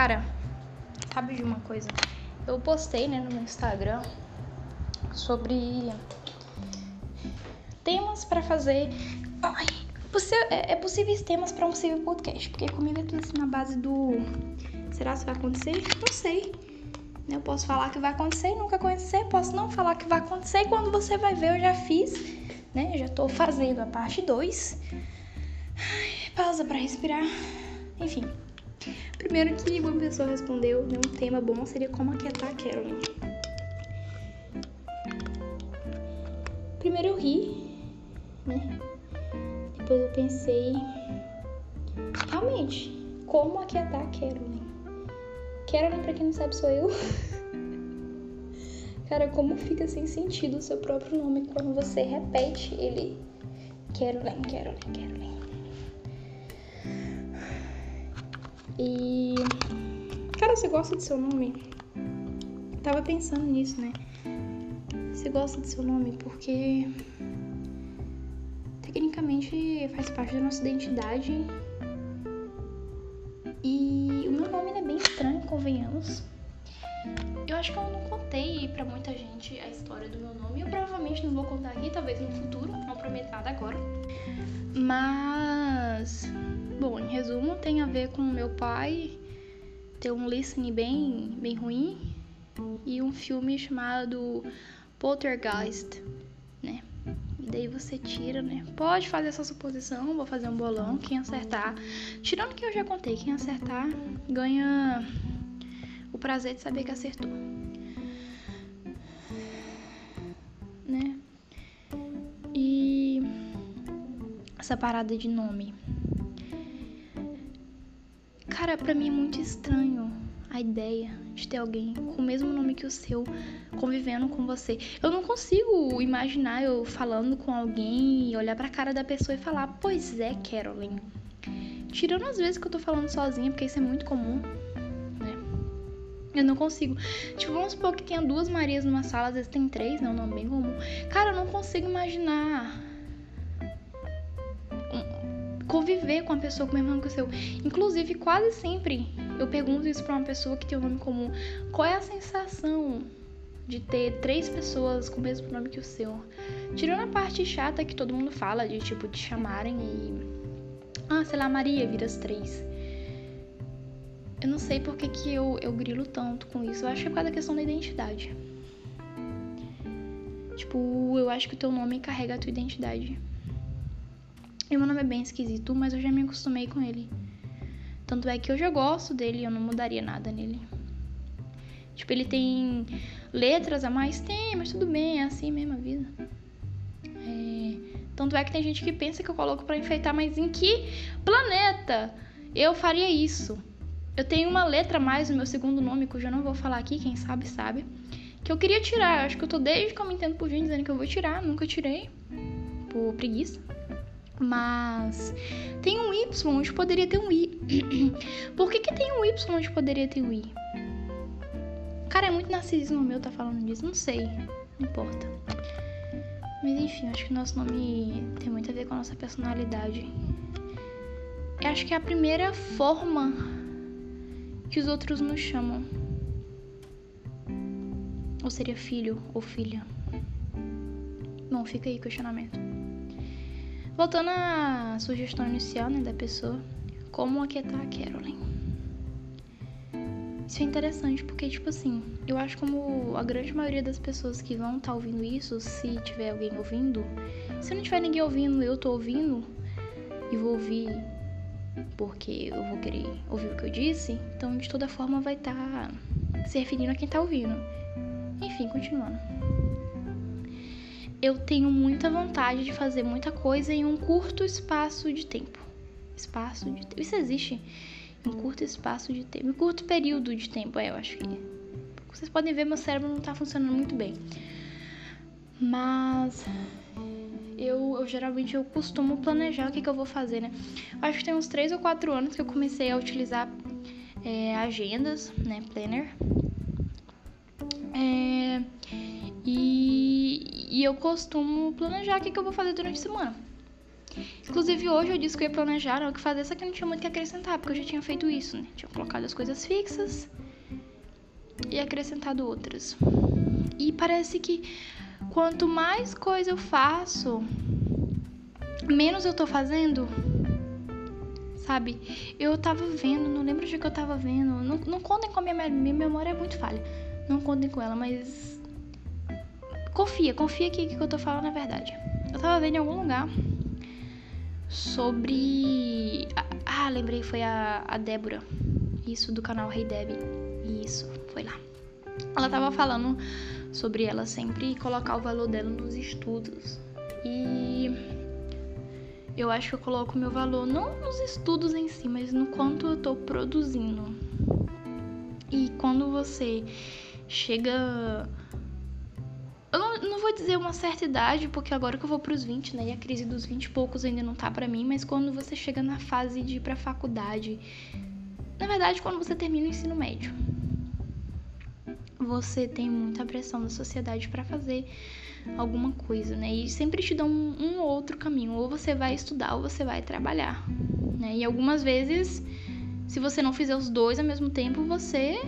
Cara, sabe de uma coisa? Eu postei, né, no meu Instagram sobre temas para fazer. Ai, é, é possíveis temas para um possível podcast, porque comigo é tudo assim na base do. Será que vai acontecer? Não sei. Eu posso falar que vai acontecer e nunca acontecer. Posso não falar que vai acontecer e quando você vai ver, eu já fiz, né? Eu já tô fazendo a parte 2. Pausa para respirar. Enfim. Primeiro que uma pessoa respondeu, né? Um tema bom seria como aquietar a Carolyn. Primeiro eu ri, né? Depois eu pensei, realmente, como aquietar a Carolyn? Carolyn, pra quem não sabe, sou eu. Cara, como fica sem sentido o seu próprio nome quando você repete ele? Carolyn, Carolyn, Carolyn. E. Cara, você gosta do seu nome? tava pensando nisso, né? Você gosta do seu nome porque tecnicamente faz parte da nossa identidade. E o meu nome é bem estranho, convenhamos. Eu acho que eu não contei para muita gente a história do meu nome. Eu provavelmente não vou contar aqui, talvez no futuro, não prometo nada agora. Mas, bom, em resumo, tem a ver com meu pai ter um listening bem, bem ruim e um filme chamado Poltergeist, né? E daí você tira, né? Pode fazer essa suposição, vou fazer um bolão, quem acertar. Tirando que eu já contei, quem acertar ganha o prazer de saber que acertou. Né? E essa parada de nome. Cara, pra mim é muito estranho a ideia de ter alguém com o mesmo nome que o seu convivendo com você. Eu não consigo imaginar eu falando com alguém e olhar pra cara da pessoa e falar, pois é, Carolyn. Tirando as vezes que eu tô falando sozinha, porque isso é muito comum, né? Eu não consigo. Tipo, vamos supor que tenha duas Marias numa sala, às vezes tem três, né? Um nome bem comum. Cara, eu não consigo imaginar conviver com a pessoa com o mesmo nome que o seu. Inclusive, quase sempre eu pergunto isso pra uma pessoa que tem um nome comum. Qual é a sensação de ter três pessoas com o mesmo nome que o seu? Tirando a parte chata que todo mundo fala, de tipo, te chamarem e. Ah, sei lá, Maria, vira as três. Eu não sei por que, que eu, eu grilo tanto com isso. Eu acho que é por causa da questão da identidade. Tipo, eu acho que o teu nome carrega a tua identidade. E meu nome é bem esquisito, mas eu já me acostumei com ele. Tanto é que eu já gosto dele e eu não mudaria nada nele. Tipo, ele tem letras a mais? Tem, mas tudo bem, é assim mesmo a vida. É... Tanto é que tem gente que pensa que eu coloco para enfeitar, mas em que planeta eu faria isso? Eu tenho uma letra a mais no meu segundo nome, que eu não vou falar aqui, quem sabe, sabe. Que eu queria tirar. Eu acho que eu tô desde que eu me entendo por gente dizendo que eu vou tirar. Nunca tirei. Por preguiça. Mas tem um Y onde poderia ter um I. Por que, que tem um Y onde poderia ter um I? Cara, é muito narcisismo meu tá falando disso. Não sei. Não importa. Mas enfim, acho que o nosso nome tem muito a ver com a nossa personalidade. Eu acho que é a primeira forma que os outros nos chamam. Ou seria filho ou filha? Bom, fica aí o questionamento. Voltando à sugestão inicial né, da pessoa, como aquietar a Carolyn. Isso é interessante porque, tipo assim, eu acho como a grande maioria das pessoas que vão estar tá ouvindo isso, se tiver alguém ouvindo, se não tiver ninguém ouvindo, eu tô ouvindo e vou ouvir porque eu vou querer ouvir o que eu disse, então de toda forma vai estar tá se referindo a quem tá ouvindo. Enfim, continuando eu tenho muita vontade de fazer muita coisa em um curto espaço de tempo. Espaço de tempo. Isso existe em um curto espaço de tempo. Em curto período de tempo, é, eu acho que. Vocês podem ver, meu cérebro não tá funcionando muito bem. Mas eu, eu, geralmente eu costumo planejar o que, que eu vou fazer, né? Eu acho que tem uns 3 ou 4 anos que eu comecei a utilizar é, agendas, né? Planner. E, eu costumo planejar o que, que eu vou fazer durante a semana. Inclusive hoje eu disse que eu ia planejar o que fazer, só que não tinha muito que acrescentar, porque eu já tinha feito isso, né? Tinha colocado as coisas fixas e acrescentado outras. E parece que quanto mais coisa eu faço, menos eu tô fazendo. Sabe? Eu tava vendo, não lembro de que eu tava vendo. Não, não contem com a minha, minha memória é muito falha. Não contem com ela, mas. Confia, confia que o que eu tô falando é verdade. Eu tava vendo em algum lugar sobre. Ah, lembrei, foi a, a Débora. Isso, do canal Rei hey Deb. Isso, foi lá. Ela tava falando sobre ela sempre colocar o valor dela nos estudos. E eu acho que eu coloco meu valor não nos estudos em si, mas no quanto eu tô produzindo. E quando você chega. Eu não, não vou dizer uma certa idade, porque agora que eu vou pros 20, né? E a crise dos 20 e poucos ainda não tá para mim, mas quando você chega na fase de ir pra faculdade. Na verdade, quando você termina o ensino médio você tem muita pressão da sociedade para fazer alguma coisa, né? E sempre te dão um, um, outro caminho, ou você vai estudar ou você vai trabalhar, né? E algumas vezes, se você não fizer os dois ao mesmo tempo, você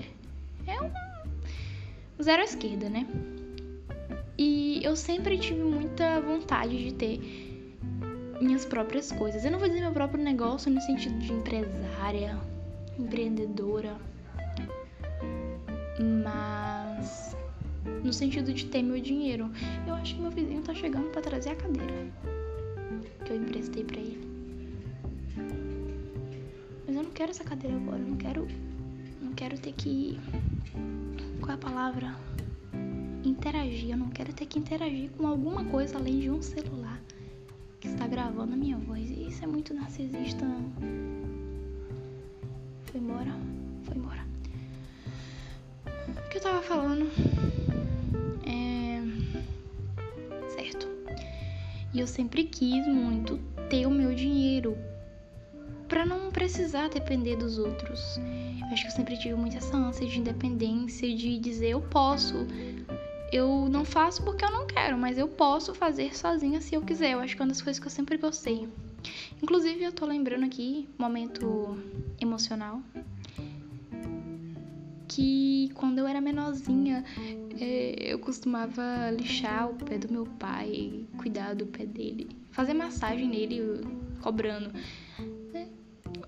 é um zero à esquerda, né? E eu sempre tive muita vontade de ter minhas próprias coisas. Eu não vou dizer meu próprio negócio no sentido de empresária, empreendedora, mas no sentido de ter meu dinheiro. Eu acho que meu vizinho tá chegando para trazer a cadeira que eu emprestei para ele. Mas eu não quero essa cadeira agora, eu não quero não quero ter que qual é a palavra? Interagir, eu não quero ter que interagir com alguma coisa além de um celular que está gravando a minha voz. E isso é muito narcisista. Foi embora, foi embora que eu tava falando? É. Certo. E eu sempre quis muito ter o meu dinheiro para não precisar depender dos outros. Eu acho que eu sempre tive muito essa ânsia de independência, de dizer eu posso. Eu não faço porque eu não quero, mas eu posso fazer sozinha se eu quiser. Eu acho que é uma das coisas que eu sempre gostei. Inclusive, eu tô lembrando aqui, momento emocional, que quando eu era menorzinha é, eu costumava lixar o pé do meu pai, cuidar do pé dele, fazer massagem nele, cobrando. É,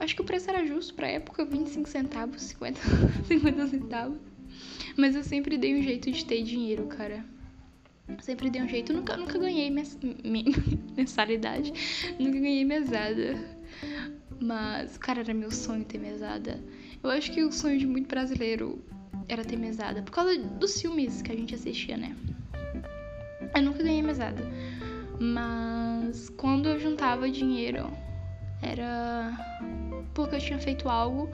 acho que o preço era justo pra época, 25 centavos, 50, 50 centavos. Mas eu sempre dei um jeito de ter dinheiro, cara. Sempre dei um jeito. nunca, nunca ganhei mensalidade. Nunca ganhei mesada. Mas, cara, era meu sonho ter mesada. Eu acho que o sonho de muito brasileiro era ter mesada. Por causa dos filmes que a gente assistia, né? Eu nunca ganhei mesada. Mas quando eu juntava dinheiro, era porque eu tinha feito algo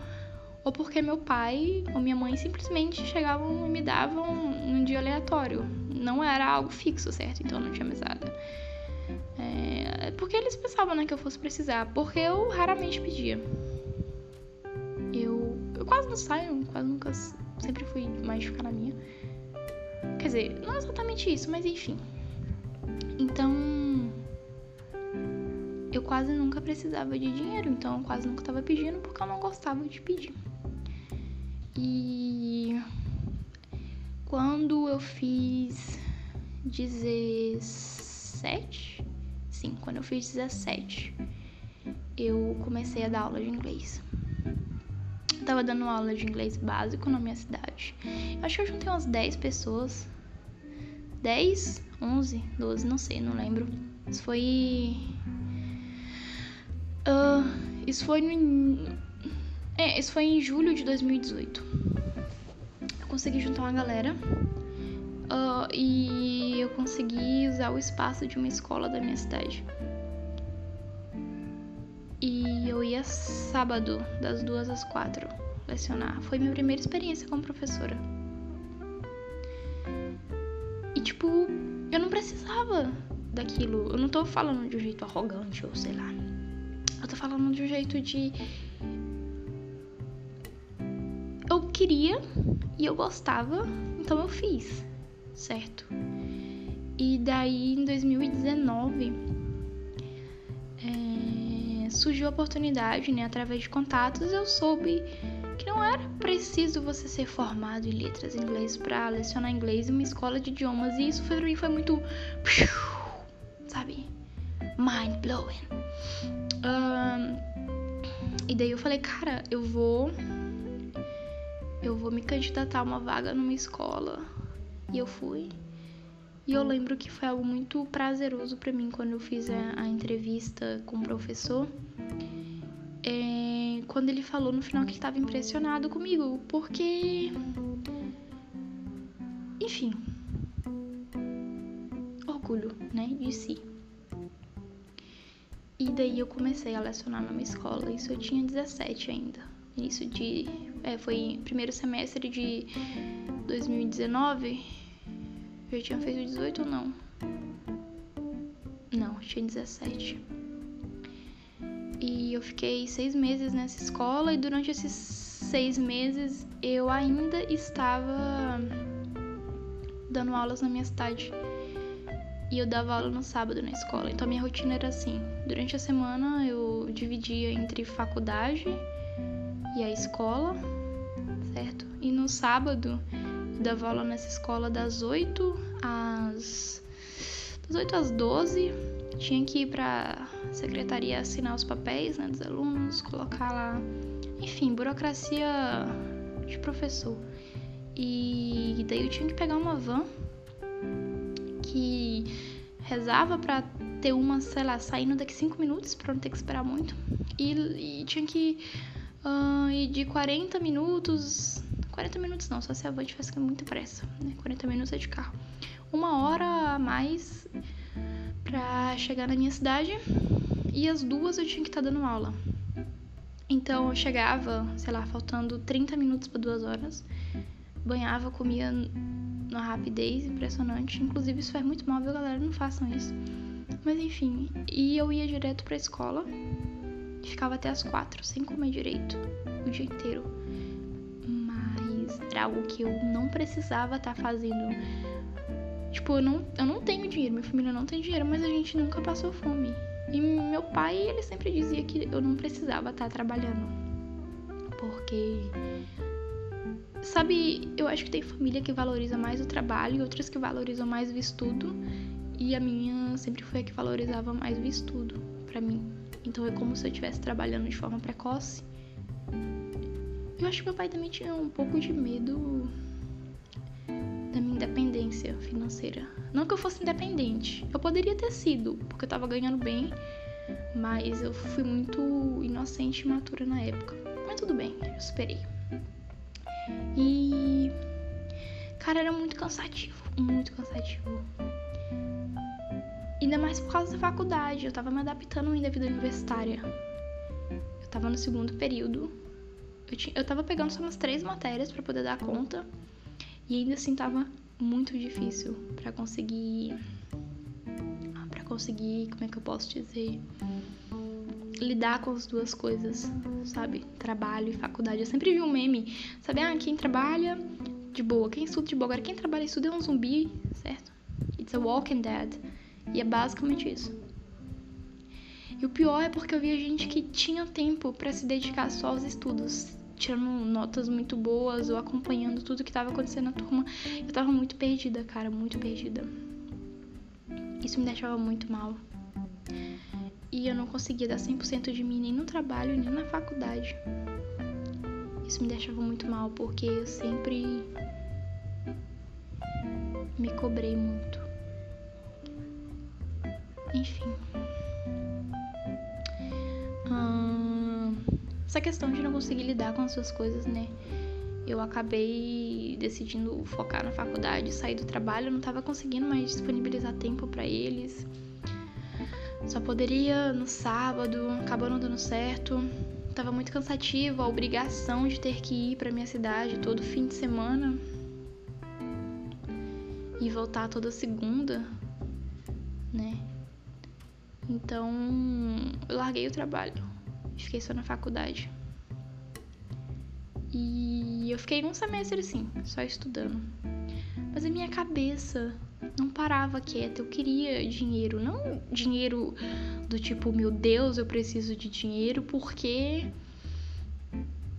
ou porque meu pai ou minha mãe simplesmente chegavam e me davam num dia aleatório. Não era algo fixo, certo? Então não tinha mesada. É, porque eles pensavam né, que eu fosse precisar, porque eu raramente pedia quase não saio, quase nunca. Sempre fui mais ficar na minha. Quer dizer, não é exatamente isso, mas enfim. Então. Eu quase nunca precisava de dinheiro, então eu quase nunca tava pedindo porque eu não gostava de pedir. E. Quando eu fiz 17. Sim, quando eu fiz 17, eu comecei a dar aula de inglês tava dando aula de inglês básico na minha cidade. Eu acho que eu juntei umas 10 pessoas. 10, 11, 12, não sei, não lembro. Isso foi. Uh, isso foi no. É, isso foi em julho de 2018. Eu consegui juntar uma galera. Uh, e eu consegui usar o espaço de uma escola da minha cidade. E eu ia sábado, das duas às quatro, lecionar. Foi minha primeira experiência como professora. E tipo, eu não precisava daquilo. Eu não tô falando de um jeito arrogante ou sei lá. Eu tô falando de um jeito de. Queria e eu gostava, então eu fiz, certo? E daí em 2019 é, surgiu a oportunidade, né, através de contatos, eu soube que não era preciso você ser formado em letras em inglês para lecionar inglês em uma escola de idiomas. E isso foi, foi muito. Sabe? Mind blowing. Um, e daí eu falei, cara, eu vou. Eu vou me candidatar a uma vaga numa escola. E eu fui. E eu lembro que foi algo muito prazeroso para mim quando eu fiz a, a entrevista com o professor. É, quando ele falou no final que estava impressionado comigo, porque. Enfim. Orgulho, né? De si. E daí eu comecei a lecionar numa escola. Isso eu tinha 17 ainda. Início de. É, foi primeiro semestre de 2019 já tinha feito 18 ou não? Não, tinha 17. E eu fiquei seis meses nessa escola e durante esses seis meses eu ainda estava dando aulas na minha cidade. E eu dava aula no sábado na escola. Então a minha rotina era assim. Durante a semana eu dividia entre faculdade e a escola? E no sábado dava aula nessa escola das 8 às das 8 às 12. Tinha que ir pra secretaria assinar os papéis né, dos alunos, colocar lá. Enfim, burocracia de professor. E daí eu tinha que pegar uma van que rezava para ter uma, sei lá, saindo daqui 5 minutos pra não ter que esperar muito. E, e tinha que uh, ir de 40 minutos 40 minutos não, só se a van tivesse com muita pressa, né? 40 minutos é de carro. Uma hora a mais pra chegar na minha cidade e as duas eu tinha que estar tá dando aula. Então eu chegava, sei lá, faltando 30 minutos para duas horas, banhava, comia numa rapidez impressionante. Inclusive isso faz muito mal, viu, galera? Não façam isso. Mas enfim, e eu ia direto pra escola e ficava até as quatro, sem comer direito, o dia inteiro era algo que eu não precisava estar tá fazendo. Tipo, eu não, eu não tenho dinheiro, minha família não tem dinheiro, mas a gente nunca passou fome. E meu pai, ele sempre dizia que eu não precisava estar tá trabalhando. Porque. Sabe, eu acho que tem família que valoriza mais o trabalho e outras que valorizam mais o estudo. E a minha sempre foi a que valorizava mais o estudo para mim. Então é como se eu estivesse trabalhando de forma precoce eu acho que meu pai também tinha um pouco de medo da minha independência financeira. Não que eu fosse independente, eu poderia ter sido, porque eu tava ganhando bem, mas eu fui muito inocente e imatura na época. Mas tudo bem, eu superei. E. Cara, era muito cansativo, muito cansativo. Ainda mais por causa da faculdade, eu tava me adaptando ainda à vida universitária. Eu tava no segundo período eu, tinha, eu tava pegando só umas três matérias para poder dar conta. E ainda assim tava muito difícil para conseguir. para conseguir, como é que eu posso dizer? Lidar com as duas coisas, sabe? Trabalho e faculdade. Eu sempre vi um meme, sabe? Ah, quem trabalha de boa, quem estuda de boa. Agora, quem trabalha e estuda é um zumbi, certo? It's a walking dead. E é basicamente isso. E o pior é porque eu via gente que tinha tempo para se dedicar só aos estudos, tirando notas muito boas ou acompanhando tudo que estava acontecendo na turma. Eu tava muito perdida, cara, muito perdida. Isso me deixava muito mal. E eu não conseguia dar 100% de mim nem no trabalho, nem na faculdade. Isso me deixava muito mal porque eu sempre me cobrei muito. Enfim. Essa questão de não conseguir lidar com as suas coisas, né? Eu acabei decidindo focar na faculdade, sair do trabalho, não estava conseguindo mais disponibilizar tempo para eles. Só poderia no sábado, acabou não dando certo. Tava muito cansativo, a obrigação de ter que ir para minha cidade todo fim de semana e voltar toda segunda, né? Então, eu larguei o trabalho fiquei só na faculdade. E eu fiquei um semestre assim, só estudando. Mas a minha cabeça não parava quieta. Eu queria dinheiro, não dinheiro do tipo, meu Deus, eu preciso de dinheiro porque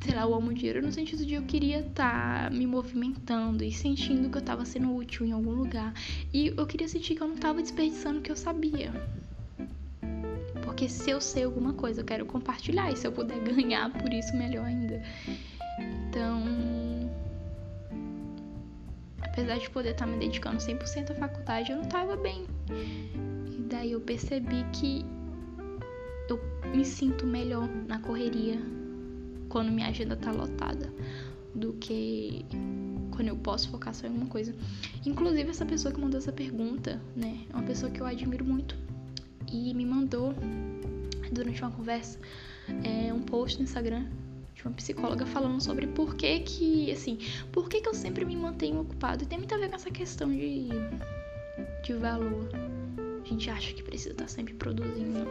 sei lá, eu amo dinheiro no sentido de eu queria estar tá me movimentando e sentindo que eu estava sendo útil em algum lugar. E eu queria sentir que eu não estava desperdiçando o que eu sabia. Porque se eu sei alguma coisa, eu quero compartilhar. E se eu puder ganhar por isso, melhor ainda. Então. Apesar de poder estar tá me dedicando 100% à faculdade, eu não estava bem. E daí eu percebi que eu me sinto melhor na correria quando minha agenda tá lotada do que quando eu posso focar só em uma coisa. Inclusive, essa pessoa que mandou essa pergunta, né, é uma pessoa que eu admiro muito e me mandou durante uma conversa é, um post no Instagram de uma psicóloga falando sobre por que que, assim, por que que eu sempre me mantenho ocupado. E tem muito a ver com essa questão de, de valor. A gente acha que precisa estar sempre produzindo.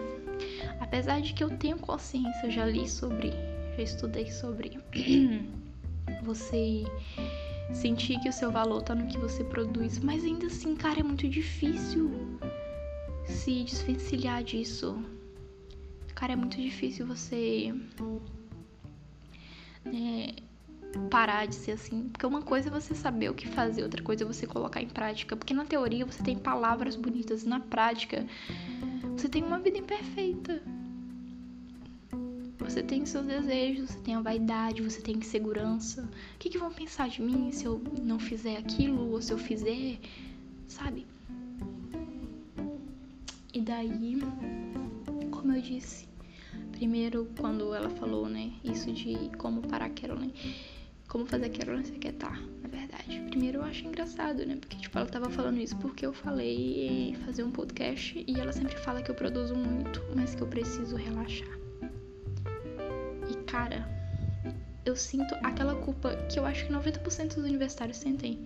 Apesar de que eu tenho consciência, eu já li sobre já estudei sobre você sentir que o seu valor tá no que você produz, mas ainda assim, cara, é muito difícil se desvencilhar disso. Cara, é muito difícil você né, parar de ser assim. Porque uma coisa é você saber o que fazer, outra coisa é você colocar em prática. Porque na teoria você tem palavras bonitas, na prática você tem uma vida imperfeita. Você tem seus desejos, você tem a vaidade, você tem insegurança. O que, que vão pensar de mim se eu não fizer aquilo ou se eu fizer, sabe? E daí, como eu disse, primeiro quando ela falou, né, isso de como parar a Carolyn, como fazer a Carolyn se aquietar, na verdade. Primeiro eu acho engraçado, né, porque tipo, ela tava falando isso porque eu falei fazer um podcast e ela sempre fala que eu produzo muito, mas que eu preciso relaxar cara, eu sinto aquela culpa que eu acho que 90% dos universitários sentem.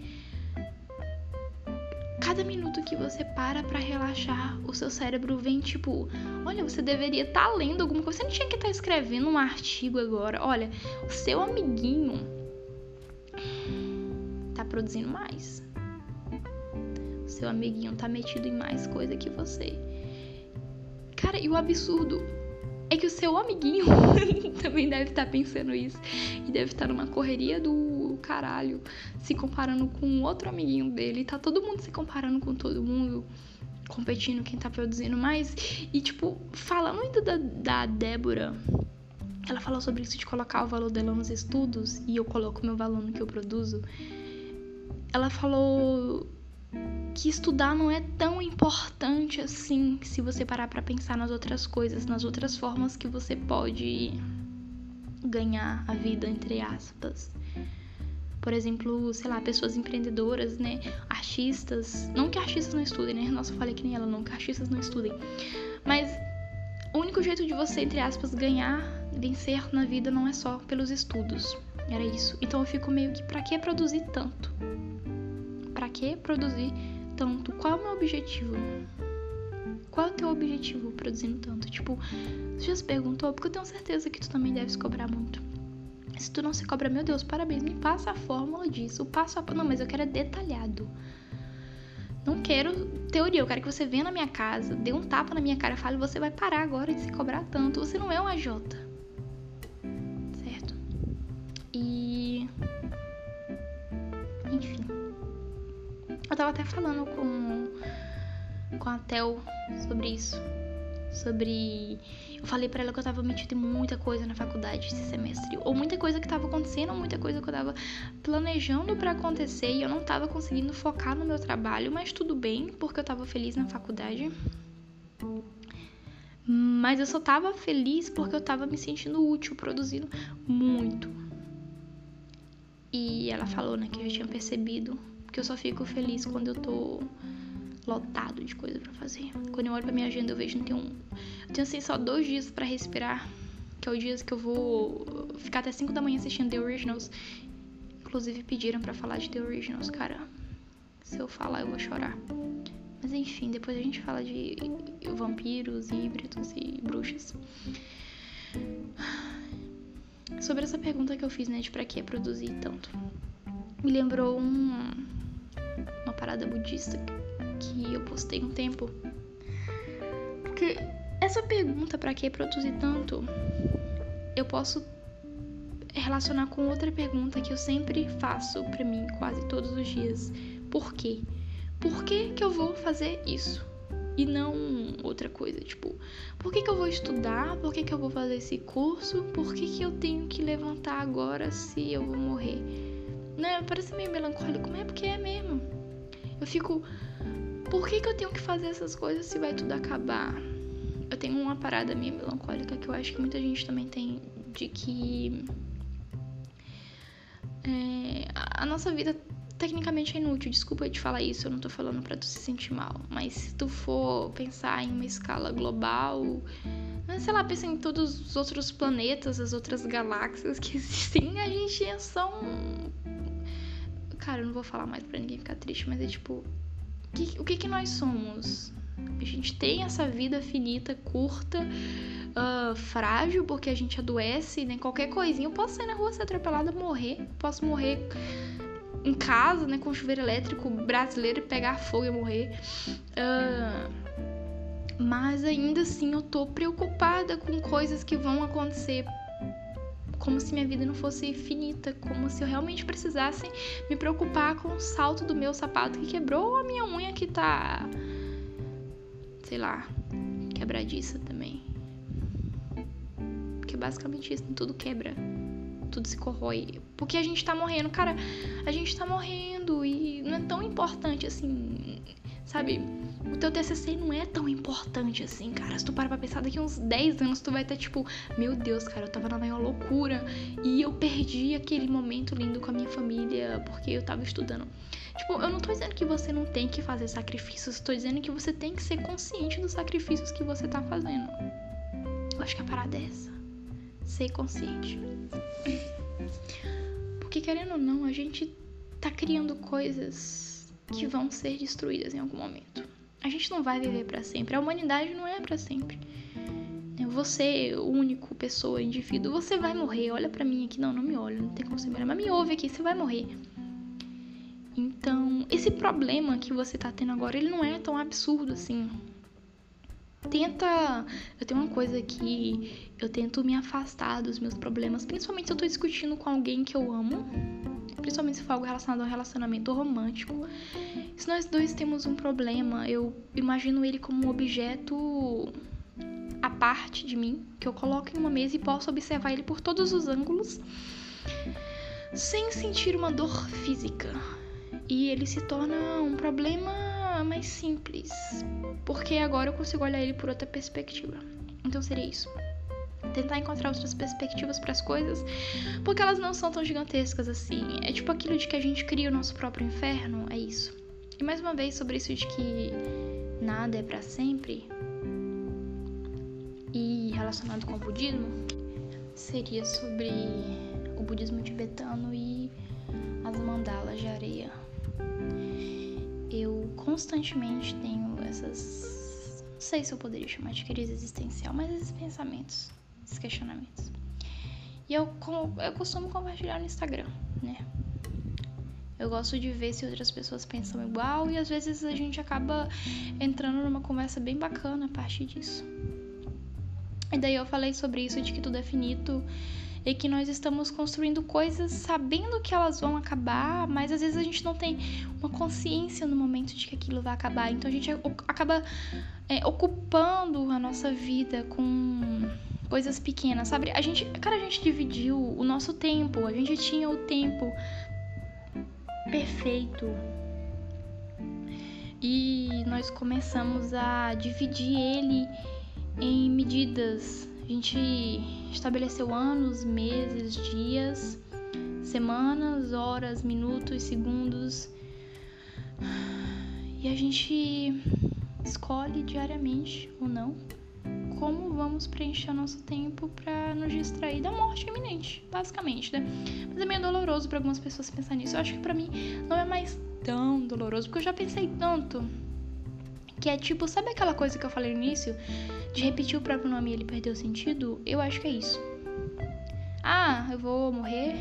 Cada minuto que você para para relaxar, o seu cérebro vem tipo, olha, você deveria estar tá lendo alguma coisa, você não tinha que estar tá escrevendo um artigo agora. Olha, o seu amiguinho tá produzindo mais. O seu amiguinho tá metido em mais coisa que você. Cara, e o absurdo é que o seu amiguinho também deve estar tá pensando isso. E deve estar tá numa correria do caralho, se comparando com outro amiguinho dele. Tá todo mundo se comparando com todo mundo, competindo quem tá produzindo mais. E, tipo, falando ainda da, da Débora, ela falou sobre isso de colocar o valor dela nos estudos. E eu coloco meu valor no que eu produzo. Ela falou que estudar não é tão importante assim se você parar para pensar nas outras coisas, nas outras formas que você pode ganhar a vida, entre aspas. Por exemplo, sei lá, pessoas empreendedoras, né? Artistas. Não que artistas não estudem, né? Nossa, eu falei que nem ela, não que artistas não estudem. Mas o único jeito de você, entre aspas, ganhar, vencer na vida não é só pelos estudos. Era isso. Então eu fico meio que, pra que produzir tanto? Pra que produzir tanto? Qual é o meu objetivo? Qual é o teu objetivo produzindo tanto? Tipo, você já se perguntou? Porque eu tenho certeza que tu também deve se cobrar muito. Se tu não se cobra, meu Deus, parabéns, me passa a fórmula disso, passo a. Não, mas eu quero é detalhado. Não quero teoria, eu quero que você venha na minha casa, dê um tapa na minha cara e fale, você vai parar agora de se cobrar tanto. Você não é um AJ. Certo? E. Enfim. Eu tava até falando com, com a Tel sobre isso. Sobre. Eu falei para ela que eu tava metida em muita coisa na faculdade esse semestre. Ou muita coisa que tava acontecendo, ou muita coisa que eu tava planejando para acontecer e eu não tava conseguindo focar no meu trabalho, mas tudo bem, porque eu tava feliz na faculdade. Mas eu só tava feliz porque eu tava me sentindo útil, produzindo muito. E ela falou, né, que eu já tinha percebido porque eu só fico feliz quando eu tô lotado de coisa para fazer. Quando eu olho pra minha agenda, eu vejo que tem um. Eu tenho assim só dois dias para respirar. Que é o dia que eu vou ficar até 5 da manhã assistindo The Originals. Inclusive pediram para falar de The Originals, cara. Se eu falar, eu vou chorar. Mas enfim, depois a gente fala de vampiros, híbridos e bruxas. Sobre essa pergunta que eu fiz, né, de pra que produzir tanto. Me lembrou um, uma parada budista que eu postei um tempo. Porque essa pergunta, para que produzir tanto, eu posso relacionar com outra pergunta que eu sempre faço para mim quase todos os dias. Por quê? Por que, que eu vou fazer isso? E não outra coisa, tipo, por que, que eu vou estudar? Por que, que eu vou fazer esse curso? Por que, que eu tenho que levantar agora se eu vou morrer? Né? Parece meio melancólico, mas é porque é mesmo. Eu fico, por que, que eu tenho que fazer essas coisas se vai tudo acabar? Eu tenho uma parada minha melancólica que eu acho que muita gente também tem, de que é, a nossa vida tecnicamente é inútil. Desculpa te falar isso, eu não tô falando para tu se sentir mal. Mas se tu for pensar em uma escala global, sei lá, pensa em todos os outros planetas, as outras galáxias que existem, a gente é só um. Cara, eu não vou falar mais pra ninguém ficar triste, mas é tipo. Que, o que que nós somos? A gente tem essa vida finita, curta, uh, frágil, porque a gente adoece, né? Qualquer coisinha. Eu posso sair na rua, ser atropelada, morrer. Posso morrer em casa, né, com chuveiro elétrico brasileiro e pegar fogo e morrer. Uh, mas ainda assim eu tô preocupada com coisas que vão acontecer. Como se minha vida não fosse finita, como se eu realmente precisasse me preocupar com o salto do meu sapato que quebrou ou a minha unha que tá. sei lá, quebradiça também. Que é basicamente isso, tudo quebra tudo se corrói. Porque a gente tá morrendo. Cara, a gente tá morrendo e não é tão importante assim, sabe? O teu TCC não é tão importante assim, cara. Se tu para pra pensar, daqui uns 10 anos tu vai estar tipo, meu Deus, cara, eu tava na maior loucura e eu perdi aquele momento lindo com a minha família porque eu tava estudando. Tipo, eu não tô dizendo que você não tem que fazer sacrifícios, tô dizendo que você tem que ser consciente dos sacrifícios que você tá fazendo. Eu acho que a parada é essa ser consciente. Porque querendo ou não, a gente tá criando coisas que vão ser destruídas em algum momento. A gente não vai viver para sempre. A humanidade não é para sempre. Você, único, pessoa, indivíduo, você vai morrer. Olha para mim aqui, não, não me olha, não tem como você me olhar, mas me ouve aqui, você vai morrer. Então, esse problema que você tá tendo agora, ele não é tão absurdo assim tenta. Eu tenho uma coisa que eu tento me afastar dos meus problemas, principalmente se eu tô discutindo com alguém que eu amo, principalmente se for algo relacionado a um relacionamento romântico. Se nós dois temos um problema, eu imagino ele como um objeto à parte de mim, que eu coloco em uma mesa e posso observar ele por todos os ângulos, sem sentir uma dor física. E ele se torna um problema mais simples, porque agora eu consigo olhar ele por outra perspectiva. Então seria isso. Tentar encontrar outras perspectivas para as coisas, porque elas não são tão gigantescas assim. É tipo aquilo de que a gente cria o nosso próprio inferno, é isso. E mais uma vez sobre isso de que nada é para sempre e relacionado com o budismo, seria sobre o budismo tibetano e as mandalas de areia constantemente tenho essas. Não sei se eu poderia chamar de crise existencial, mas esses pensamentos, esses questionamentos. E eu, eu costumo compartilhar no Instagram, né? Eu gosto de ver se outras pessoas pensam igual e às vezes a gente acaba entrando numa conversa bem bacana a partir disso. E daí eu falei sobre isso de que tudo é finito e que nós estamos construindo coisas sabendo que elas vão acabar, mas às vezes a gente não tem uma consciência no momento de que aquilo vai acabar. Então a gente acaba é, ocupando a nossa vida com coisas pequenas, sabe? A gente, cara, a gente dividiu o nosso tempo, a gente tinha o tempo perfeito. E nós começamos a dividir ele em medidas a gente estabeleceu anos, meses, dias, semanas, horas, minutos, segundos. E a gente escolhe diariamente ou não como vamos preencher nosso tempo para nos distrair da morte iminente, basicamente, né? Mas é meio doloroso para algumas pessoas pensar nisso. Eu acho que para mim não é mais tão doloroso, porque eu já pensei tanto que é tipo, sabe aquela coisa que eu falei no início? De repetir o próprio nome e ele perder o sentido? Eu acho que é isso. Ah, eu vou morrer.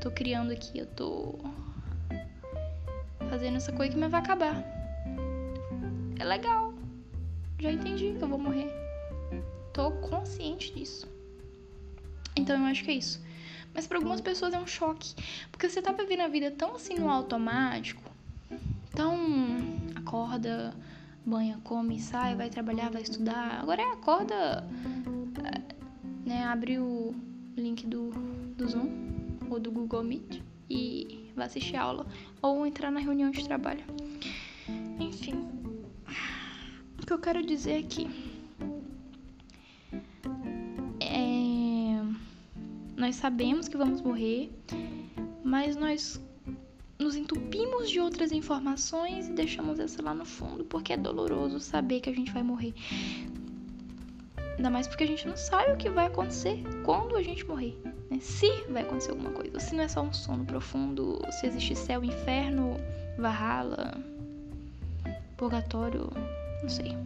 Tô criando aqui, eu tô fazendo essa coisa que me vai acabar. é legal. Já entendi que eu vou morrer. Tô consciente disso. Então eu acho que é isso. Mas para algumas pessoas é um choque, porque você tá vivendo a vida tão assim no automático, tão acorda, banha, come, sai, vai trabalhar, vai estudar. Agora é acorda, né, abre o link do, do Zoom ou do Google Meet e vai assistir a aula ou entrar na reunião de trabalho. Enfim, o que eu quero dizer aqui é nós sabemos que vamos morrer, mas nós nos entupimos de outras informações e deixamos essa lá no fundo, porque é doloroso saber que a gente vai morrer. Ainda mais porque a gente não sabe o que vai acontecer quando a gente morrer. Né? Se vai acontecer alguma coisa. Se não é só um sono profundo, se existe céu, inferno, Valhalla, purgatório, não sei.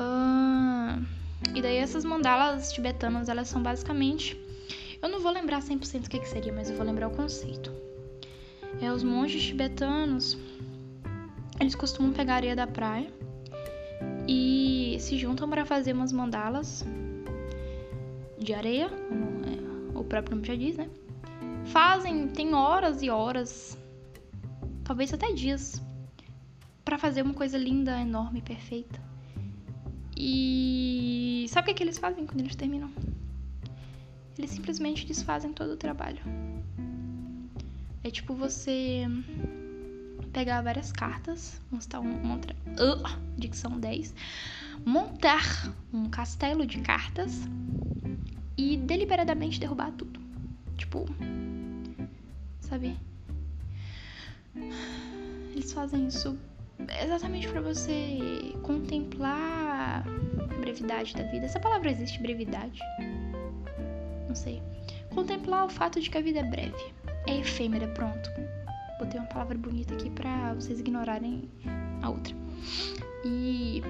Uh, e daí essas mandalas tibetanas, elas são basicamente eu não vou lembrar 100% o que, que seria, mas eu vou lembrar o conceito. É, os monges tibetanos, eles costumam pegar areia da praia e se juntam para fazer umas mandalas de areia, como é, o próprio nome já diz, né? Fazem, tem horas e horas, talvez até dias, para fazer uma coisa linda, enorme, perfeita. E sabe o que, que eles fazem quando eles terminam? Eles simplesmente desfazem todo o trabalho. É tipo você pegar várias cartas, montar um, montar, uh, dicção 10, montar um castelo de cartas e deliberadamente derrubar tudo. Tipo, sabe? Eles fazem isso exatamente para você contemplar a brevidade da vida. Essa palavra existe, brevidade? Sei. Contemplar o fato de que a vida é breve, é efêmera, pronto. Botei uma palavra bonita aqui para vocês ignorarem a outra. E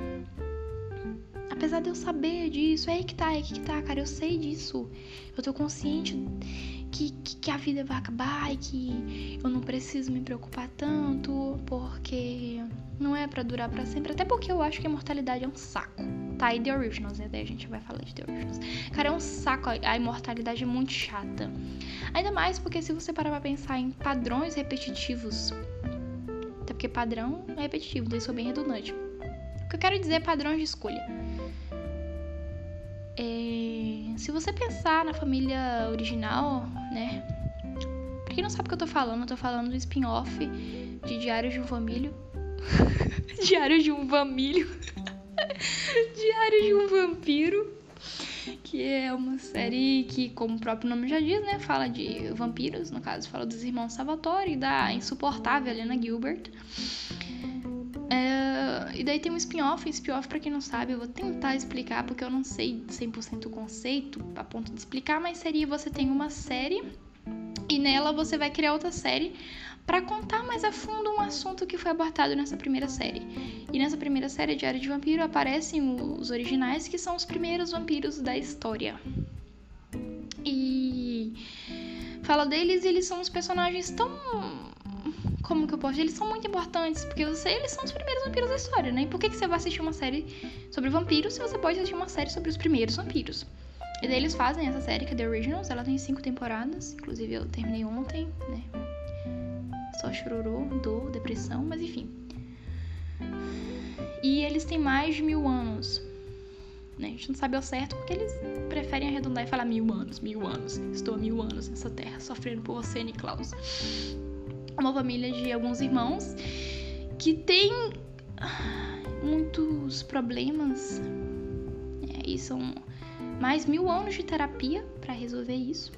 apesar de eu saber disso, é aí que tá, é aí que tá, cara, eu sei disso. Eu tô consciente que, que, a vida vai acabar e que eu não preciso me preocupar tanto, porque não é para durar para sempre. Até porque eu acho que a imortalidade é um saco. Tá, e The Originals, né? Daí a gente vai falar de The Originals. Cara, é um saco, a imortalidade é muito chata. Ainda mais porque se você parar pra pensar em padrões repetitivos, até porque padrão é repetitivo, daí sou bem redundante. O que eu quero dizer é padrões de escolha. É, se você pensar na família original, né? Pra quem não sabe o que eu tô falando, eu tô falando do spin-off de Diário de um Famílio. Diário de um Famílio. Diário de um Vampiro. Que é uma série que, como o próprio nome já diz, né? Fala de vampiros, no caso, fala dos irmãos Salvatore e da insuportável Helena Gilbert. É, e daí tem um spin-off. Spin-off, pra quem não sabe, eu vou tentar explicar porque eu não sei 100% o conceito a ponto de explicar, mas seria você tem uma série e nela você vai criar outra série para contar mais a fundo um assunto que foi abordado nessa primeira série. E nessa primeira série, Diário de Vampiro, aparecem os originais, que são os primeiros vampiros da história. E fala deles e eles são os personagens tão como que eu posso? Eles são muito importantes, porque sei, eles são os primeiros vampiros da história, né? E por que, que você vai assistir uma série sobre vampiros se você pode assistir uma série sobre os primeiros vampiros? E daí eles fazem essa série, que é The Originals, ela tem cinco temporadas, inclusive eu terminei ontem, né? Só chororô, dor, depressão, mas enfim. E eles têm mais de mil anos. Né? A gente não sabe ao certo porque eles preferem arredondar e falar mil anos, mil anos. Estou há mil anos nessa terra, sofrendo por você, Niklaus uma família de alguns irmãos que tem muitos problemas é, e são mais mil anos de terapia para resolver isso.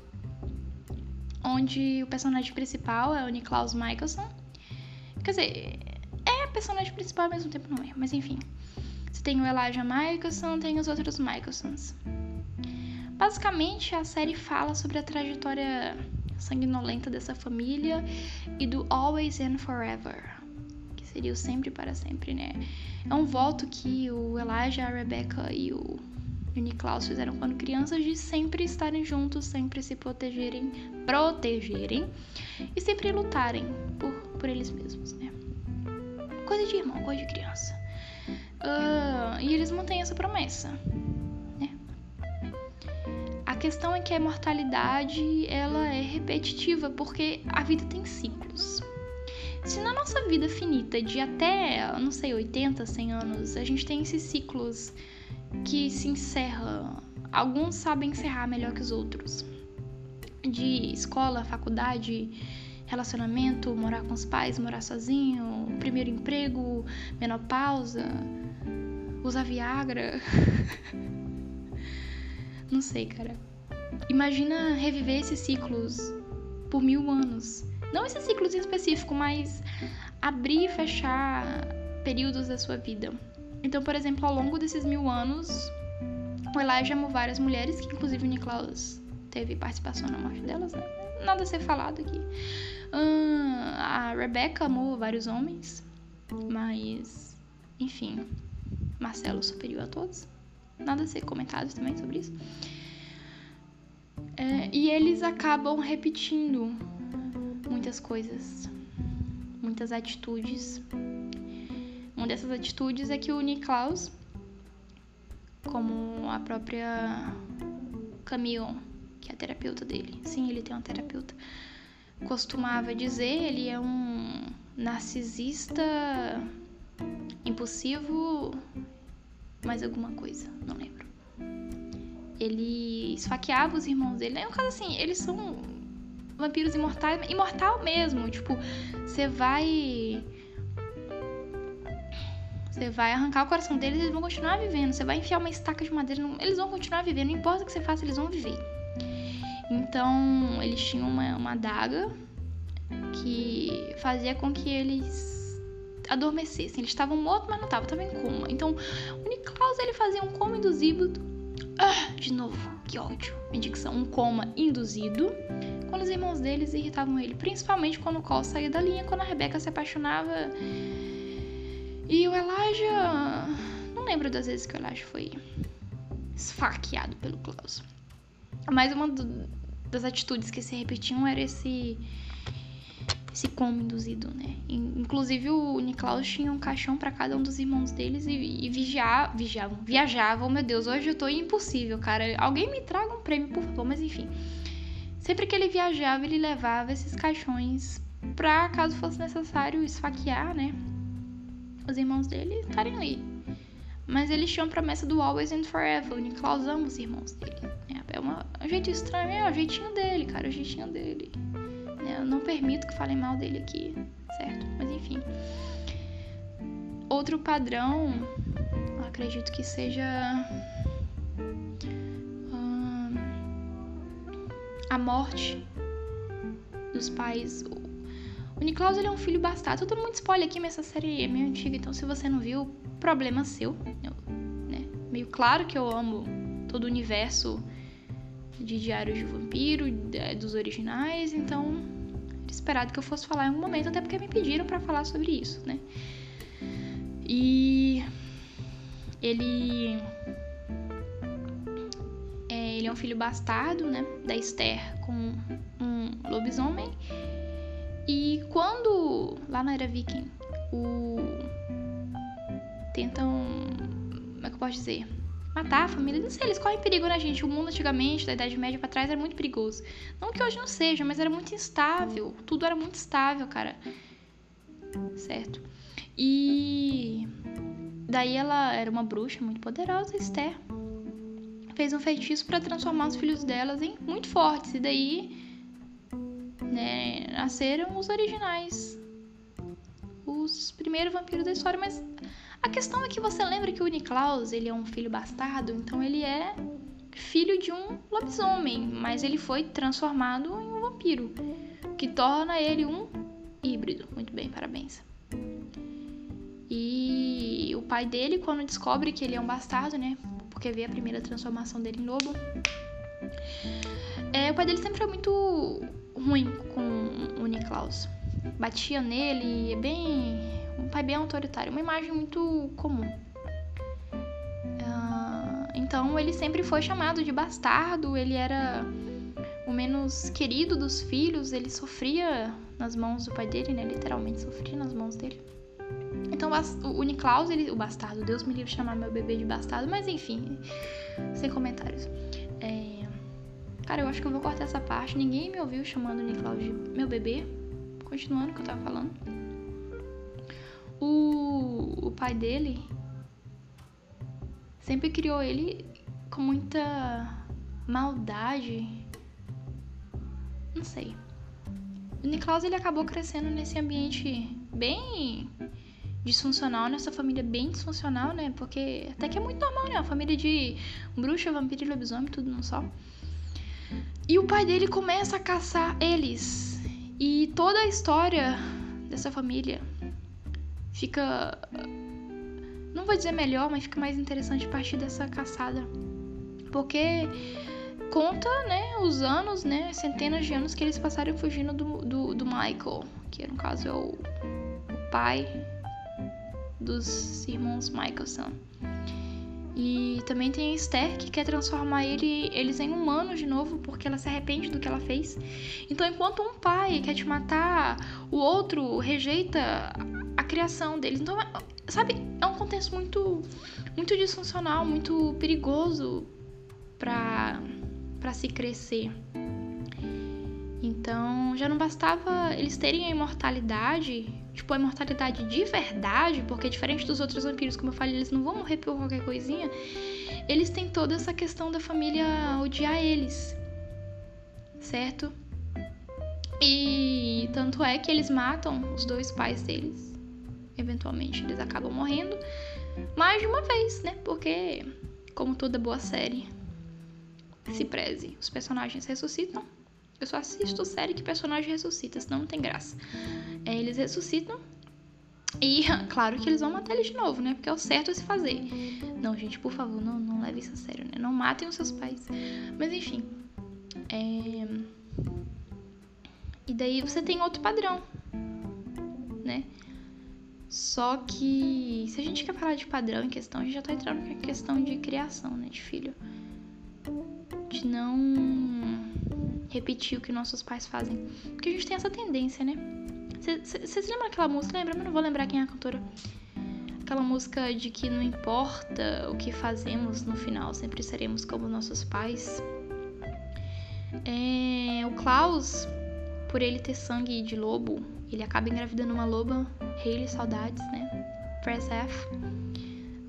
Onde o personagem principal é o Niklaus Michelson. Quer dizer, é personagem principal ao mesmo tempo, não é? Mas enfim. Você tem o Elijah Michelson, tem os outros Michelsons. Basicamente, a série fala sobre a trajetória sanguinolenta dessa família e do Always and Forever, que seria o sempre para sempre, né? É um voto que o Elijah, a Rebecca e o Niklaus fizeram quando crianças de sempre estarem juntos, sempre se protegerem, protegerem e sempre lutarem por, por eles mesmos, né? coisa de irmão, coisa de criança. Uh, e eles mantêm essa promessa. Questão é que a mortalidade ela é repetitiva porque a vida tem ciclos. Se na nossa vida finita de até, não sei, 80, 100 anos, a gente tem esses ciclos que se encerram, alguns sabem encerrar melhor que os outros. De escola, faculdade, relacionamento, morar com os pais, morar sozinho, primeiro emprego, menopausa, usar Viagra. Não sei, cara. Imagina reviver esses ciclos por mil anos. Não esses ciclos em específico, mas abrir e fechar períodos da sua vida. Então, por exemplo, ao longo desses mil anos, o Elijah amou várias mulheres, que inclusive o Niklaus teve participação na morte delas, né? Nada a ser falado aqui. A Rebecca amou vários homens, mas, enfim, Marcelo superior a todos. Nada a ser comentado também sobre isso. É, e eles acabam repetindo muitas coisas, muitas atitudes. Uma dessas atitudes é que o Niklaus, como a própria Camille, que é a terapeuta dele, sim, ele tem uma terapeuta, costumava dizer, ele é um narcisista impulsivo, mais alguma coisa, não lembro. Ele esfaqueava os irmãos dele. É um caso assim, eles são vampiros imortais, imortal mesmo. Tipo, você vai. Você vai arrancar o coração deles, eles vão continuar vivendo. Você vai enfiar uma estaca de madeira, eles vão continuar vivendo. Não importa o que você faça, eles vão viver. Então, eles tinham uma, uma adaga que fazia com que eles adormecessem. Eles estavam mortos, mas não estavam, estavam em coma. Então, o Niklaus ele fazia um coma induzido. De novo, que ódio. Minha dicção, um coma induzido. Quando os irmãos deles irritavam ele, principalmente quando o Cole saía da linha, quando a Rebecca se apaixonava. E o Elijah. Não lembro das vezes que o Elijah foi esfaqueado pelo Klaus. Mas uma do, das atitudes que se repetiam era esse esse como induzido, né? Inclusive o Niklaus tinha um caixão para cada um dos irmãos deles e, e vigiar, vigiavam, viajavam. Meu Deus, hoje eu tô impossível, cara. Alguém me traga um prêmio, por favor, mas enfim. Sempre que ele viajava, ele levava esses caixões pra, caso fosse necessário, esfaquear, né? Os irmãos dele estarem ali. Mas eles tinham promessa do Always and Forever. O Niklaus ama os irmãos dele. É, é uma, um jeito estranho, é o jeitinho dele, cara, o jeitinho dele. É, eu não permito que falem mal dele aqui, certo? Mas enfim. Outro padrão, acredito que seja hum, a morte dos pais. O Niklaus ele é um filho bastardo. Todo mundo spoiler aqui, mas essa série é meio antiga, então se você não viu, problema seu. Eu, né? Meio claro que eu amo todo o universo de Diários de Vampiro, dos originais, então era esperado que eu fosse falar em algum momento, até porque me pediram para falar sobre isso, né? E ele é, ele é um filho bastardo, né, da Esther com um lobisomem. E quando lá na era viking, o tentam, como é que eu posso dizer? Matar a família. Não sei, eles correm perigo na gente. O mundo antigamente, da Idade Média para trás, era muito perigoso. Não que hoje não seja, mas era muito instável. Tudo era muito estável, cara. Certo? E daí ela era uma bruxa muito poderosa, Esther. Fez um feitiço para transformar os filhos delas em muito fortes. E daí, né, nasceram os originais. Os primeiros vampiros da história, mas a questão é que você lembra que o Niklaus, ele é um filho bastardo, então ele é filho de um lobisomem, mas ele foi transformado em um vampiro, o que torna ele um híbrido. Muito bem, parabéns. E o pai dele, quando descobre que ele é um bastardo, né? Porque vê a primeira transformação dele em lobo. É, o pai dele sempre foi muito ruim com o Niklaus. Batia nele, é bem pai bem autoritário, uma imagem muito comum. Uh, então ele sempre foi chamado de bastardo, ele era o menos querido dos filhos, ele sofria nas mãos do pai dele, né? Literalmente sofria nas mãos dele. Então o Niklaus, ele, o bastardo, Deus me livre de chamar meu bebê de bastardo, mas enfim, sem comentários. É, cara, eu acho que eu vou cortar essa parte. Ninguém me ouviu chamando o Niklaus de meu bebê. Continuando o que eu tava falando. O, o pai dele sempre criou ele com muita maldade. Não sei. O Niklaus ele acabou crescendo nesse ambiente bem disfuncional, nessa família bem disfuncional, né? Porque até que é muito normal, né? Uma família de bruxa, vampiro e lobisomem, tudo num só. E o pai dele começa a caçar eles. E toda a história dessa família fica. Não vou dizer melhor, mas fica mais interessante a partir dessa caçada. Porque conta, né, os anos, né, centenas de anos que eles passaram fugindo do, do, do Michael, que no caso é o, o pai dos irmãos Michelson. E também tem a Esther, que quer transformar ele, eles em humanos de novo, porque ela se arrepende do que ela fez. Então, enquanto um pai quer te matar, o outro rejeita a criação deles. Então, sabe, é um contexto muito, muito disfuncional, muito perigoso para para se crescer. Então, já não bastava eles terem a imortalidade, tipo, a imortalidade de verdade, porque diferente dos outros vampiros, como eu falei, eles não vão morrer por qualquer coisinha. Eles têm toda essa questão da família odiar eles, certo? E tanto é que eles matam os dois pais deles. Eventualmente eles acabam morrendo mais de uma vez, né? Porque, como toda boa série, se preze, os personagens ressuscitam eu só assisto série que personagem ressuscita, senão não tem graça. É, eles ressuscitam e, claro que eles vão matar ele de novo, né? Porque é o certo a se fazer. Não, gente, por favor, não, não leve isso a sério, né? Não matem os seus pais. Mas, enfim. É... E daí você tem outro padrão, né? Só que se a gente quer falar de padrão em questão, a gente já tá entrando em questão de criação, né? De filho. De não repetir o que nossos pais fazem. Porque a gente tem essa tendência, né? Vocês lembram aquela música? Lembra? Mas não vou lembrar quem é a cantora. Aquela música de que não importa o que fazemos, no final sempre seremos como nossos pais. É, o Klaus, por ele ter sangue de lobo, ele acaba engravidando uma loba, Hayley, saudades, né? Press F.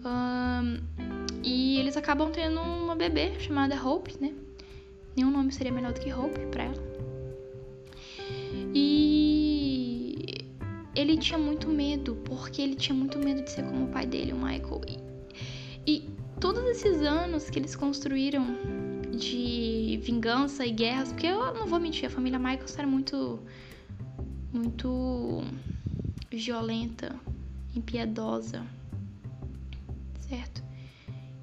Um, e eles acabam tendo uma bebê chamada Hope, né? Nenhum nome seria melhor do que Hope pra ela. E ele tinha muito medo, porque ele tinha muito medo de ser como o pai dele, o Michael. E, e todos esses anos que eles construíram de vingança e guerras, porque eu não vou mentir, a família Michael era muito muito violenta, impiedosa, certo?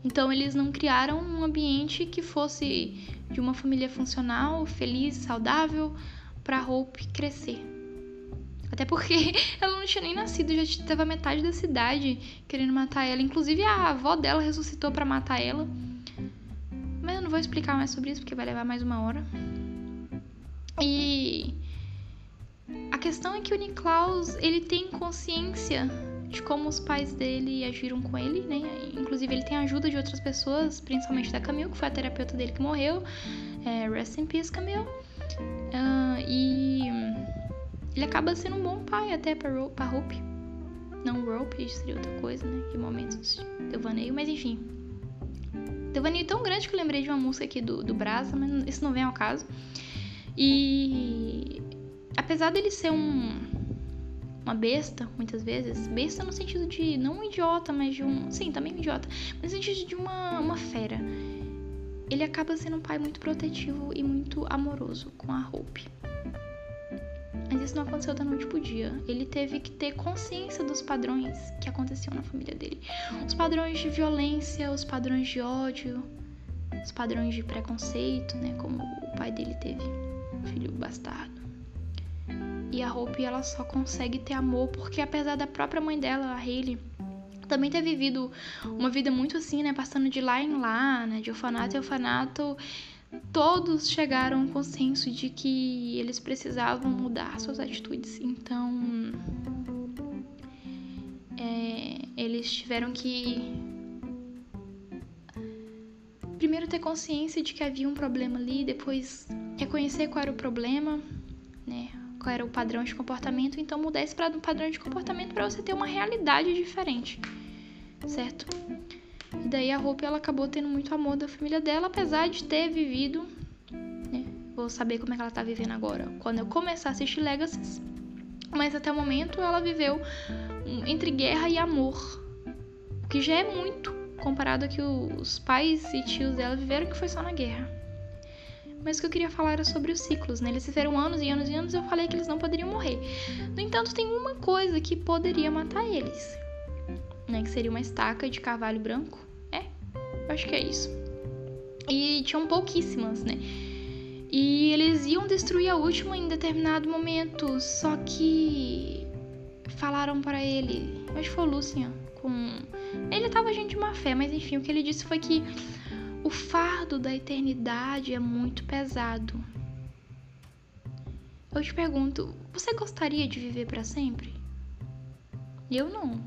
Então eles não criaram um ambiente que fosse de uma família funcional, feliz, saudável, para Hope crescer. Até porque ela não tinha nem nascido, já estava metade da cidade querendo matar ela. Inclusive a avó dela ressuscitou para matar ela. Mas eu não vou explicar mais sobre isso porque vai levar mais uma hora. E a questão é que o Niklaus, ele tem consciência de como os pais dele agiram com ele, né? Inclusive ele tem ajuda de outras pessoas, principalmente da Camille, que foi a terapeuta dele que morreu. É, rest in peace, Camille. Uh, e ele acaba sendo um bom pai até pra, Ro pra Hope. Não Rope, isso seria outra coisa, né? Que momentos devaneio, mas enfim. Devaneio tão grande que eu lembrei de uma música aqui do, do Brasa, mas isso não vem ao caso. E apesar dele ser um uma besta, muitas vezes. Besta no sentido de não um idiota, mas de um. Sim, também um idiota. Mas no sentido de uma, uma fera. Ele acaba sendo um pai muito protetivo e muito amoroso com a Hope. Mas isso não aconteceu da noite pro dia. Ele teve que ter consciência dos padrões que aconteciam na família dele. Os padrões de violência, os padrões de ódio, os padrões de preconceito, né? Como o pai dele teve. Filho bastardo. E a Hope ela só consegue ter amor porque apesar da própria mãe dela, a Hayley, também ter vivido uma vida muito assim, né, passando de lá em lá, né, de orfanato em orfanato, todos chegaram ao consenso de que eles precisavam mudar suas atitudes. Então, é, eles tiveram que primeiro ter consciência de que havia um problema ali, depois reconhecer qual era o problema? Qual era o padrão de comportamento, então mudar esse padrão de comportamento para você ter uma realidade diferente, certo? E daí a Hope ela acabou tendo muito amor da família dela, apesar de ter vivido, né? Vou saber como é que ela tá vivendo agora. Quando eu começar a assistir Legacies, mas até o momento ela viveu entre guerra e amor, o que já é muito comparado a que os pais e tios dela viveram que foi só na guerra. Mas o que eu queria falar era sobre os ciclos, né? Eles viveram anos e anos e anos e eu falei que eles não poderiam morrer. No entanto, tem uma coisa que poderia matar eles, né? Que seria uma estaca de carvalho branco. É, eu acho que é isso. E tinham pouquíssimas, né? E eles iam destruir a última em determinado momento, só que falaram para ele, acho que foi o Lucian, com ele tava gente de má fé, mas enfim, o que ele disse foi que o fardo da eternidade é muito pesado. Eu te pergunto, você gostaria de viver para sempre? Eu não.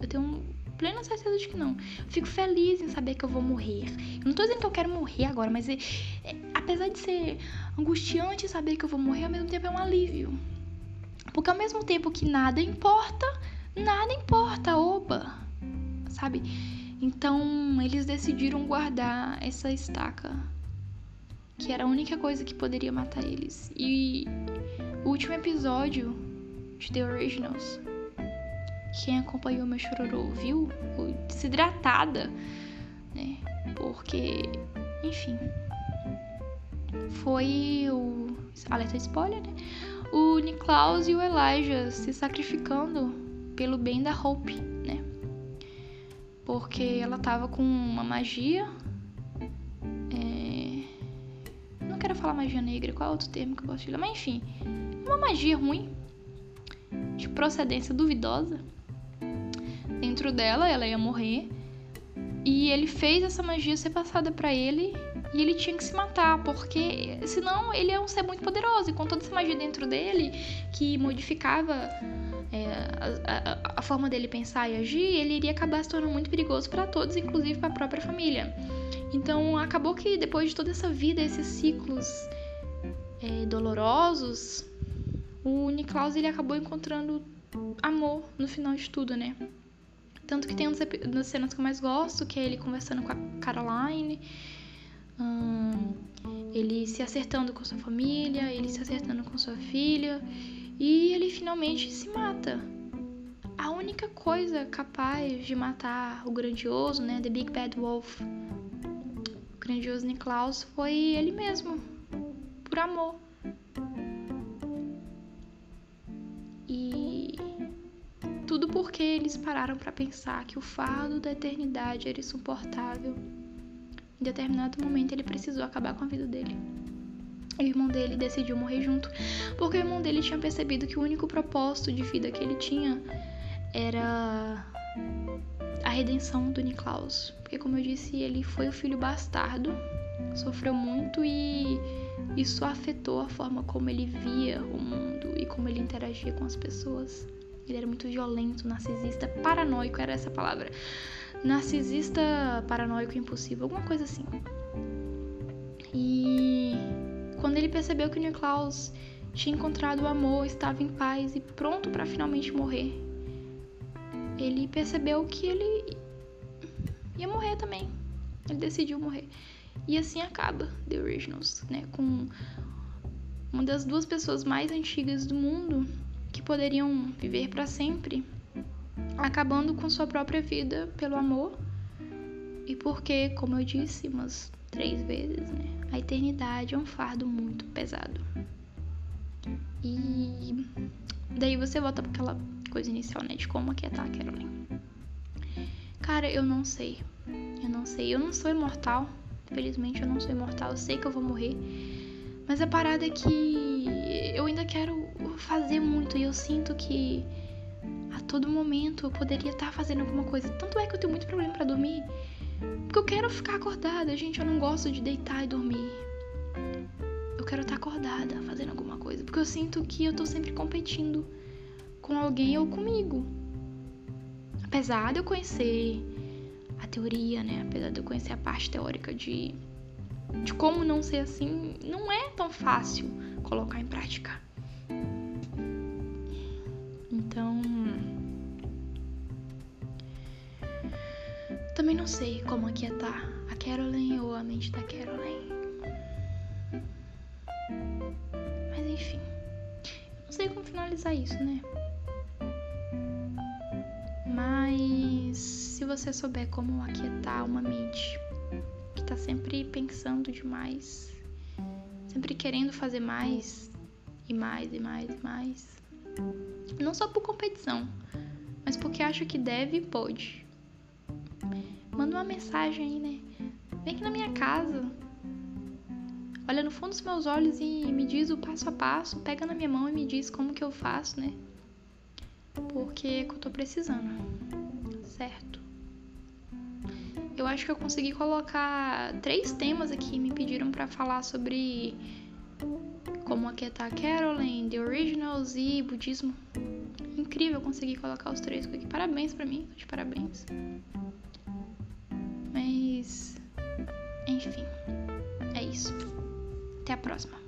Eu tenho plena certeza de que não. Eu fico feliz em saber que eu vou morrer. Eu não tô dizendo que eu quero morrer agora, mas é, é, apesar de ser angustiante saber que eu vou morrer, ao mesmo tempo é um alívio. Porque ao mesmo tempo que nada importa, nada importa, oba. Sabe? Então eles decidiram guardar essa estaca, que era a única coisa que poderia matar eles. E o último episódio de The Originals quem acompanhou meu chororô viu, fui desidratada, né? Porque, enfim, foi o alerta spoiler, né? O Niklaus e o Elijah se sacrificando pelo bem da Hope? Porque ela tava com uma magia. É... Não quero falar magia negra, qual é outro termo que eu posso usar? Mas enfim, uma magia ruim, de procedência duvidosa dentro dela, ela ia morrer. E ele fez essa magia ser passada para ele e ele tinha que se matar, porque senão ele é um ser muito poderoso e com toda essa magia dentro dele que modificava é, a, a, a, forma dele pensar e agir, ele iria acabar se tornando muito perigoso para todos, inclusive para a própria família. Então acabou que depois de toda essa vida, esses ciclos é, dolorosos, o Niklaus ele acabou encontrando amor no final de tudo, né? Tanto que tem uma das cenas que eu mais gosto, que é ele conversando com a Caroline, hum, ele se acertando com sua família, ele se acertando com sua filha, e ele finalmente se mata. A única coisa capaz de matar o grandioso, né, The Big Bad Wolf, o grandioso Niklaus, foi ele mesmo, por amor. Tudo porque eles pararam para pensar que o fardo da eternidade era insuportável. Em determinado momento ele precisou acabar com a vida dele. O irmão dele decidiu morrer junto, porque o irmão dele tinha percebido que o único propósito de vida que ele tinha era a redenção do Niklaus. Porque, como eu disse, ele foi o filho bastardo, sofreu muito e isso afetou a forma como ele via o mundo e como ele interagia com as pessoas. Ele era muito violento, narcisista, paranoico, era essa palavra. Narcisista, paranoico, impulsivo, alguma coisa assim. Percebeu que o Niklaus tinha encontrado o amor, estava em paz e pronto para finalmente morrer, ele percebeu que ele ia morrer também. Ele decidiu morrer. E assim acaba The Originals, né? Com uma das duas pessoas mais antigas do mundo que poderiam viver para sempre, acabando com sua própria vida pelo amor e porque, como eu disse umas três vezes, né, a eternidade é um fardo muito pesado. E daí você volta para aquela coisa inicial, né, de como aquietar a Caroline. Cara, eu não sei. Eu não sei. Eu não sou imortal. Felizmente eu não sou imortal. Eu sei que eu vou morrer. Mas a parada é que eu ainda quero fazer muito e eu sinto que a todo momento eu poderia estar fazendo alguma coisa. Tanto é que eu tenho muito problema para dormir, porque eu quero ficar acordada, gente. Eu não gosto de deitar e dormir. Eu quero estar acordada fazendo alguma coisa, porque eu sinto que eu tô sempre competindo com alguém ou comigo. apesar de eu conhecer a teoria, né? Apesar de eu conhecer a parte teórica de, de como não ser assim, não é tão fácil colocar em prática. Não sei como aquietar a Caroline ou a mente da Caroline. Mas enfim. Não sei como finalizar isso, né? Mas se você souber como aquietar uma mente que tá sempre pensando demais, sempre querendo fazer mais e mais e mais e mais, não só por competição, mas porque acha que deve e pode. Manda uma mensagem aí, né? Vem aqui na minha casa. Olha no fundo dos meus olhos e me diz o passo a passo. Pega na minha mão e me diz como que eu faço, né? porque é que eu tô precisando, certo? Eu acho que eu consegui colocar três temas aqui. Me pediram para falar sobre como aquietar Caroline, The Originals e budismo. Incrível conseguir colocar os três aqui. Parabéns para mim, de parabéns. Enfim, é isso. Até a próxima.